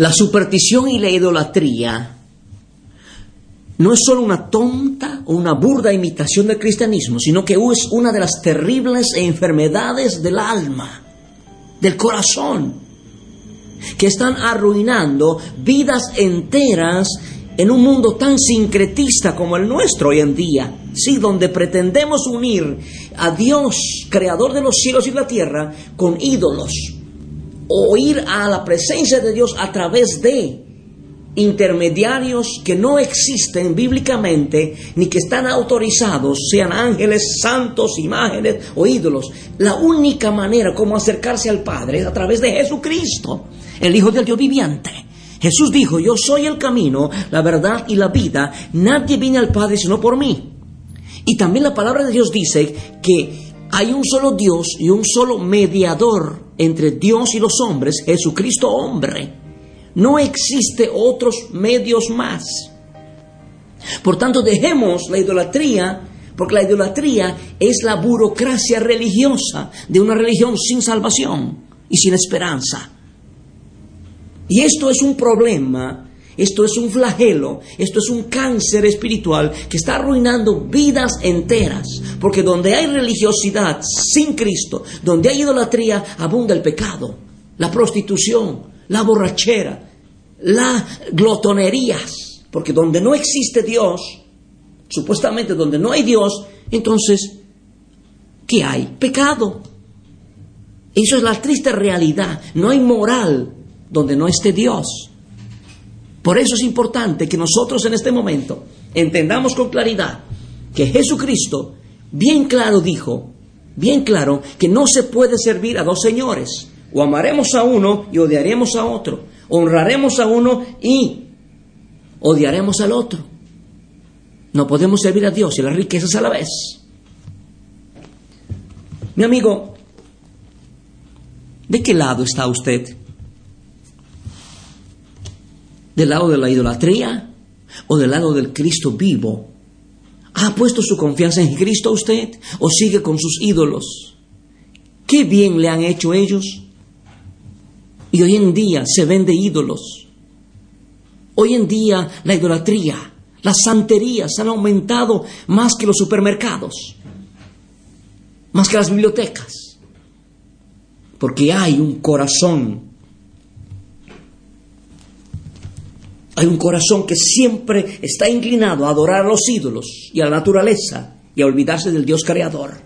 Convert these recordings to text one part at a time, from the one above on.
La superstición y la idolatría no es solo una tonta o una burda imitación del cristianismo, sino que es una de las terribles enfermedades del alma, del corazón, que están arruinando vidas enteras en un mundo tan sincretista como el nuestro hoy en día, sí, donde pretendemos unir a Dios, creador de los cielos y la tierra, con ídolos, o ir a la presencia de Dios a través de intermediarios que no existen bíblicamente ni que están autorizados, sean ángeles, santos, imágenes o ídolos. La única manera como acercarse al Padre es a través de Jesucristo, el Hijo del Dios viviente. Jesús dijo, yo soy el camino, la verdad y la vida, nadie viene al Padre sino por mí. Y también la palabra de Dios dice que hay un solo Dios y un solo mediador entre Dios y los hombres, Jesucristo hombre. No existe otros medios más. Por tanto, dejemos la idolatría, porque la idolatría es la burocracia religiosa de una religión sin salvación y sin esperanza. Y esto es un problema, esto es un flagelo, esto es un cáncer espiritual que está arruinando vidas enteras. Porque donde hay religiosidad sin Cristo, donde hay idolatría, abunda el pecado, la prostitución, la borrachera, la glotonerías. Porque donde no existe Dios, supuestamente donde no hay Dios, entonces, ¿qué hay? Pecado. Eso es la triste realidad. No hay moral donde no esté Dios. Por eso es importante que nosotros en este momento entendamos con claridad que Jesucristo bien claro dijo, bien claro, que no se puede servir a dos señores. O amaremos a uno y odiaremos a otro. Honraremos a uno y odiaremos al otro. No podemos servir a Dios y las riquezas a la vez. Mi amigo, ¿de qué lado está usted? ¿Del lado de la idolatría o del lado del Cristo vivo? ¿Ha puesto su confianza en Cristo usted o sigue con sus ídolos? ¿Qué bien le han hecho ellos? Y hoy en día se vende ídolos. Hoy en día la idolatría, las santerías han aumentado más que los supermercados, más que las bibliotecas, porque hay un corazón, hay un corazón que siempre está inclinado a adorar a los ídolos y a la naturaleza y a olvidarse del Dios creador.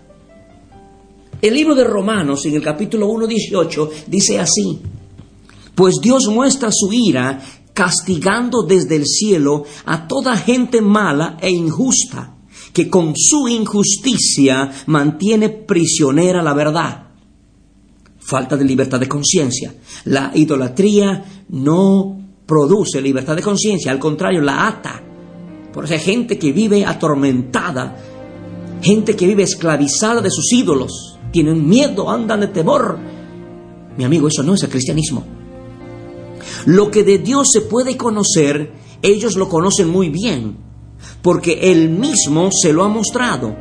El libro de Romanos en el capítulo 1.18 dice así, pues Dios muestra su ira castigando desde el cielo a toda gente mala e injusta, que con su injusticia mantiene prisionera la verdad. Falta de libertad de conciencia. La idolatría no produce libertad de conciencia, al contrario, la ata. Por eso hay gente que vive atormentada, gente que vive esclavizada de sus ídolos, tienen miedo, andan de temor. Mi amigo, eso no es el cristianismo. Lo que de Dios se puede conocer, ellos lo conocen muy bien, porque Él mismo se lo ha mostrado.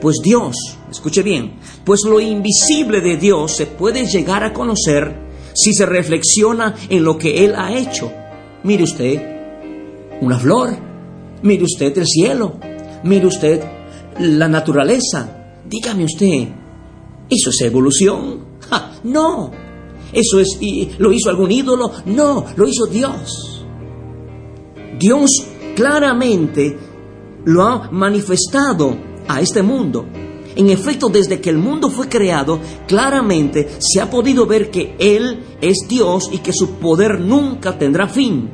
Pues Dios, escuche bien, pues lo invisible de Dios se puede llegar a conocer si se reflexiona en lo que Él ha hecho. Mire usted una flor, mire usted el cielo, mire usted la naturaleza. Dígame usted, ¿eso es evolución? No, ¿Eso es, lo hizo algún ídolo? No, lo hizo Dios. Dios claramente lo ha manifestado a este mundo. En efecto, desde que el mundo fue creado, claramente se ha podido ver que Él es Dios y que su poder nunca tendrá fin.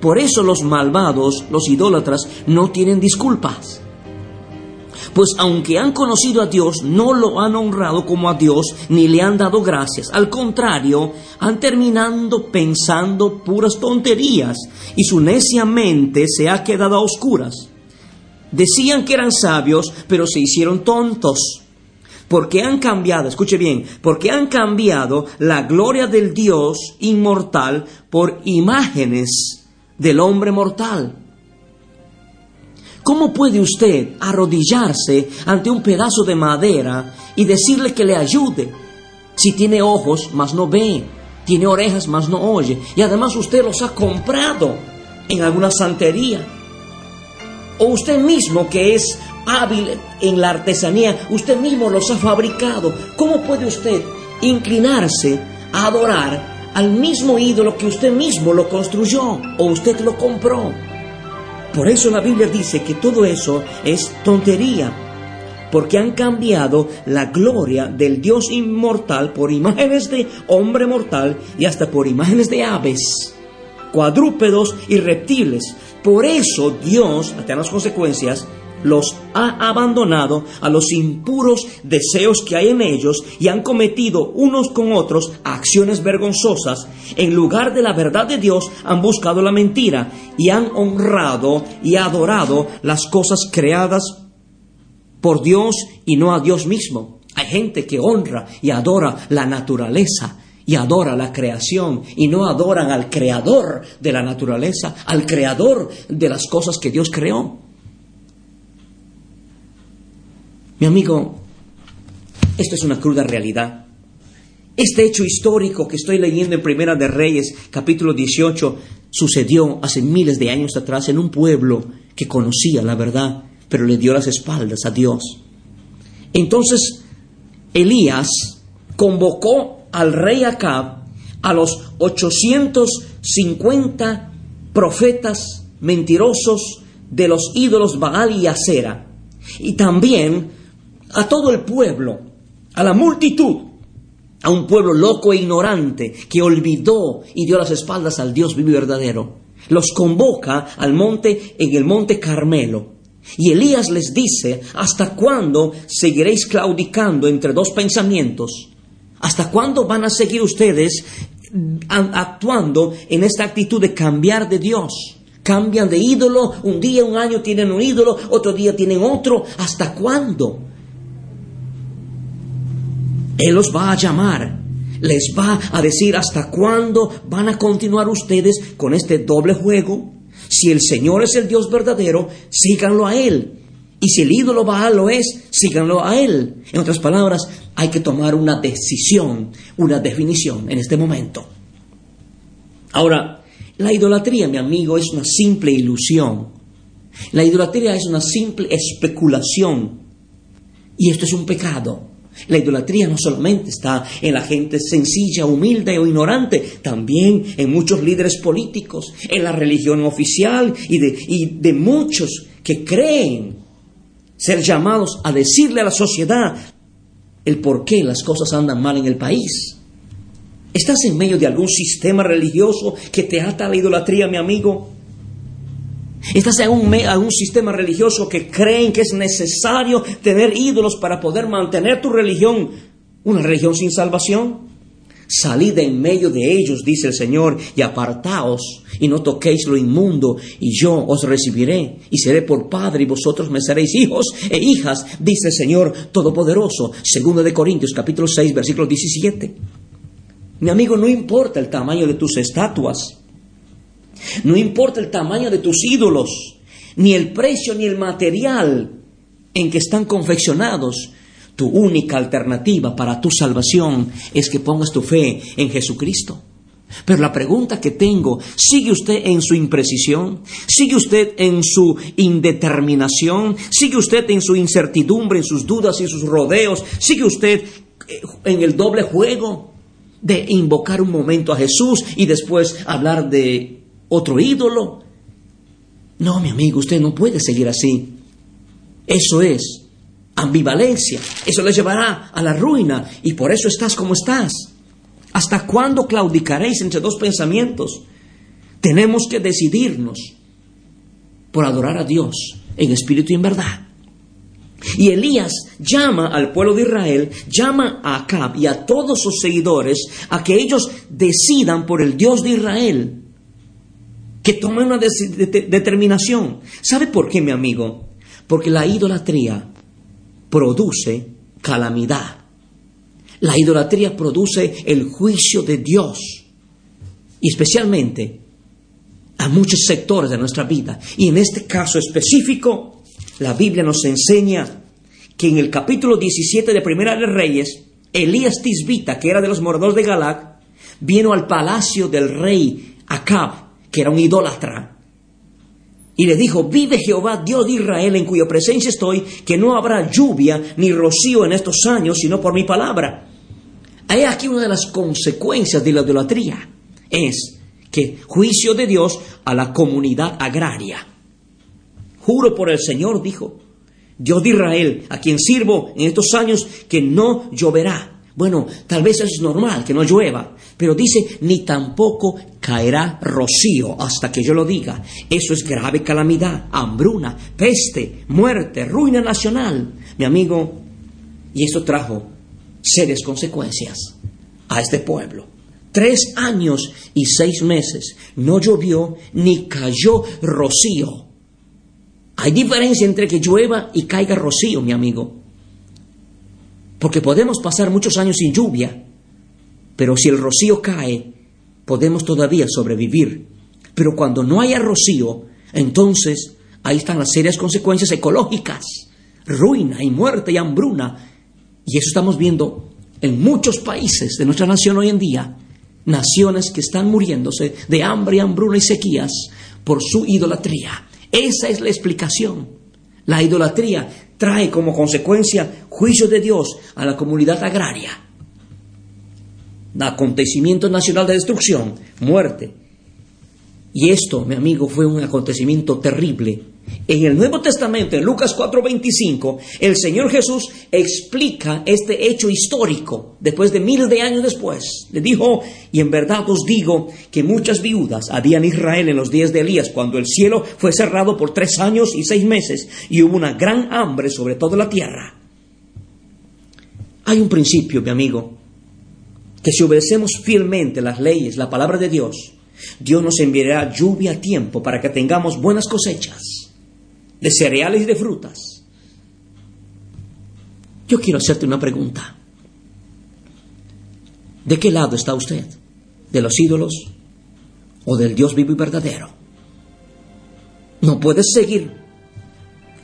Por eso los malvados, los idólatras, no tienen disculpas. Pues aunque han conocido a Dios, no lo han honrado como a Dios ni le han dado gracias. Al contrario, han terminado pensando puras tonterías y su necia mente se ha quedado a oscuras. Decían que eran sabios, pero se hicieron tontos. Porque han cambiado, escuche bien, porque han cambiado la gloria del Dios inmortal por imágenes del hombre mortal. ¿Cómo puede usted arrodillarse ante un pedazo de madera y decirle que le ayude si tiene ojos mas no ve, tiene orejas mas no oye y además usted los ha comprado en alguna santería? O usted mismo que es hábil en la artesanía, usted mismo los ha fabricado. ¿Cómo puede usted inclinarse a adorar al mismo ídolo que usted mismo lo construyó o usted lo compró? Por eso la Biblia dice que todo eso es tontería, porque han cambiado la gloria del Dios inmortal por imágenes de hombre mortal y hasta por imágenes de aves, cuadrúpedos y reptiles. Por eso Dios, hasta las consecuencias, los ha abandonado a los impuros deseos que hay en ellos y han cometido unos con otros acciones vergonzosas. En lugar de la verdad de Dios han buscado la mentira y han honrado y adorado las cosas creadas por Dios y no a Dios mismo. Hay gente que honra y adora la naturaleza y adora la creación y no adoran al creador de la naturaleza, al creador de las cosas que Dios creó. Mi amigo, esto es una cruda realidad. Este hecho histórico que estoy leyendo en Primera de Reyes, capítulo 18, sucedió hace miles de años atrás en un pueblo que conocía la verdad, pero le dio las espaldas a Dios. Entonces, Elías convocó al rey Acab a los 850 profetas mentirosos de los ídolos Baal y Acera, y también a todo el pueblo, a la multitud, a un pueblo loco e ignorante que olvidó y dio las espaldas al Dios vivo y verdadero. Los convoca al monte en el monte Carmelo. Y Elías les dice, ¿hasta cuándo seguiréis claudicando entre dos pensamientos? ¿Hasta cuándo van a seguir ustedes actuando en esta actitud de cambiar de Dios? Cambian de ídolo, un día, un año tienen un ídolo, otro día tienen otro. ¿Hasta cuándo? Él los va a llamar, les va a decir hasta cuándo van a continuar ustedes con este doble juego. Si el Señor es el Dios verdadero, síganlo a Él. Y si el ídolo Baal lo es, síganlo a Él. En otras palabras, hay que tomar una decisión, una definición en este momento. Ahora, la idolatría, mi amigo, es una simple ilusión. La idolatría es una simple especulación. Y esto es un pecado. La idolatría no solamente está en la gente sencilla, humilde o ignorante, también en muchos líderes políticos, en la religión oficial y de, y de muchos que creen ser llamados a decirle a la sociedad el por qué las cosas andan mal en el país. ¿Estás en medio de algún sistema religioso que te ata a la idolatría, mi amigo? Estás en un, sistema religioso que creen que es necesario tener ídolos para poder mantener tu religión, una religión sin salvación. Salid en medio de ellos, dice el Señor, y apartaos, y no toquéis lo inmundo, y yo os recibiré, y seré por padre, y vosotros me seréis hijos e hijas, dice el Señor Todopoderoso. Segundo de Corintios, capítulo 6, versículo 17. Mi amigo, no importa el tamaño de tus estatuas, no importa el tamaño de tus ídolos, ni el precio ni el material en que están confeccionados. Tu única alternativa para tu salvación es que pongas tu fe en Jesucristo. Pero la pregunta que tengo, ¿sigue usted en su imprecisión? ¿Sigue usted en su indeterminación? ¿Sigue usted en su incertidumbre, en sus dudas y sus rodeos? ¿Sigue usted eh, en el doble juego de invocar un momento a Jesús y después hablar de otro ídolo. No, mi amigo, usted no puede seguir así. Eso es ambivalencia. Eso le llevará a la ruina y por eso estás como estás. ¿Hasta cuándo claudicaréis entre dos pensamientos? Tenemos que decidirnos por adorar a Dios en espíritu y en verdad. Y Elías llama al pueblo de Israel, llama a Acab y a todos sus seguidores a que ellos decidan por el Dios de Israel, que tomen una determinación. ¿Sabe por qué, mi amigo? Porque la idolatría produce calamidad. La idolatría produce el juicio de Dios. Y especialmente a muchos sectores de nuestra vida. Y en este caso específico, la Biblia nos enseña que en el capítulo 17 de Primera de Reyes, Elías Tisbita, que era de los moradores de Galac, vino al palacio del rey Acab, que era un idólatra, y le dijo, vive Jehová, Dios de Israel, en cuya presencia estoy, que no habrá lluvia ni rocío en estos años, sino por mi palabra. Hay aquí una de las consecuencias de la idolatría, es que juicio de Dios a la comunidad agraria. Juro por el Señor, dijo, Dios de Israel, a quien sirvo en estos años, que no lloverá. Bueno, tal vez es normal que no llueva, pero dice, ni tampoco caerá rocío hasta que yo lo diga. Eso es grave calamidad, hambruna, peste, muerte, ruina nacional. Mi amigo, y eso trajo serias consecuencias a este pueblo. Tres años y seis meses no llovió ni cayó rocío. Hay diferencia entre que llueva y caiga rocío, mi amigo. Porque podemos pasar muchos años sin lluvia, pero si el rocío cae, podemos todavía sobrevivir. Pero cuando no haya rocío, entonces ahí están las serias consecuencias ecológicas, ruina y muerte y hambruna. Y eso estamos viendo en muchos países de nuestra nación hoy en día, naciones que están muriéndose de hambre, hambruna y sequías por su idolatría. Esa es la explicación. La idolatría trae como consecuencia juicio de Dios a la comunidad agraria. Acontecimiento nacional de destrucción, muerte. Y esto, mi amigo, fue un acontecimiento terrible en el Nuevo Testamento, en Lucas 4:25, el Señor Jesús explica este hecho histórico después de miles de años después. Le dijo, y en verdad os digo que muchas viudas había en Israel en los días de Elías, cuando el cielo fue cerrado por tres años y seis meses, y hubo una gran hambre sobre toda la tierra. Hay un principio, mi amigo, que si obedecemos fielmente las leyes, la palabra de Dios, Dios nos enviará lluvia a tiempo para que tengamos buenas cosechas de cereales y de frutas. Yo quiero hacerte una pregunta. ¿De qué lado está usted? ¿De los ídolos o del Dios vivo y verdadero? No puedes seguir.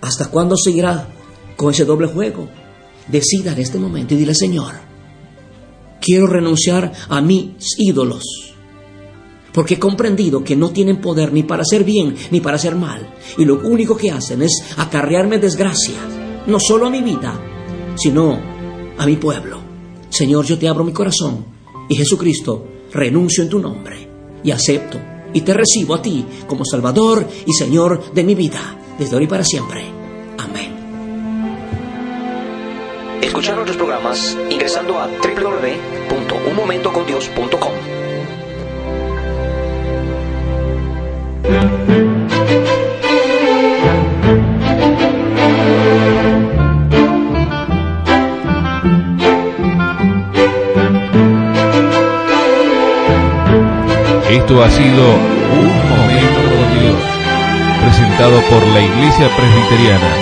¿Hasta cuándo seguirá con ese doble juego? Decida en este momento y dile, Señor, quiero renunciar a mis ídolos porque he comprendido que no tienen poder ni para hacer bien ni para hacer mal, y lo único que hacen es acarrearme desgracia, no solo a mi vida, sino a mi pueblo. Señor, yo te abro mi corazón, y Jesucristo, renuncio en tu nombre, y acepto, y te recibo a ti como Salvador y Señor de mi vida, desde hoy para siempre. Escuchar nuestros programas ingresando a www.unmomentocondios.com. Esto ha sido Un Momento con Dios, presentado por la Iglesia Presbiteriana,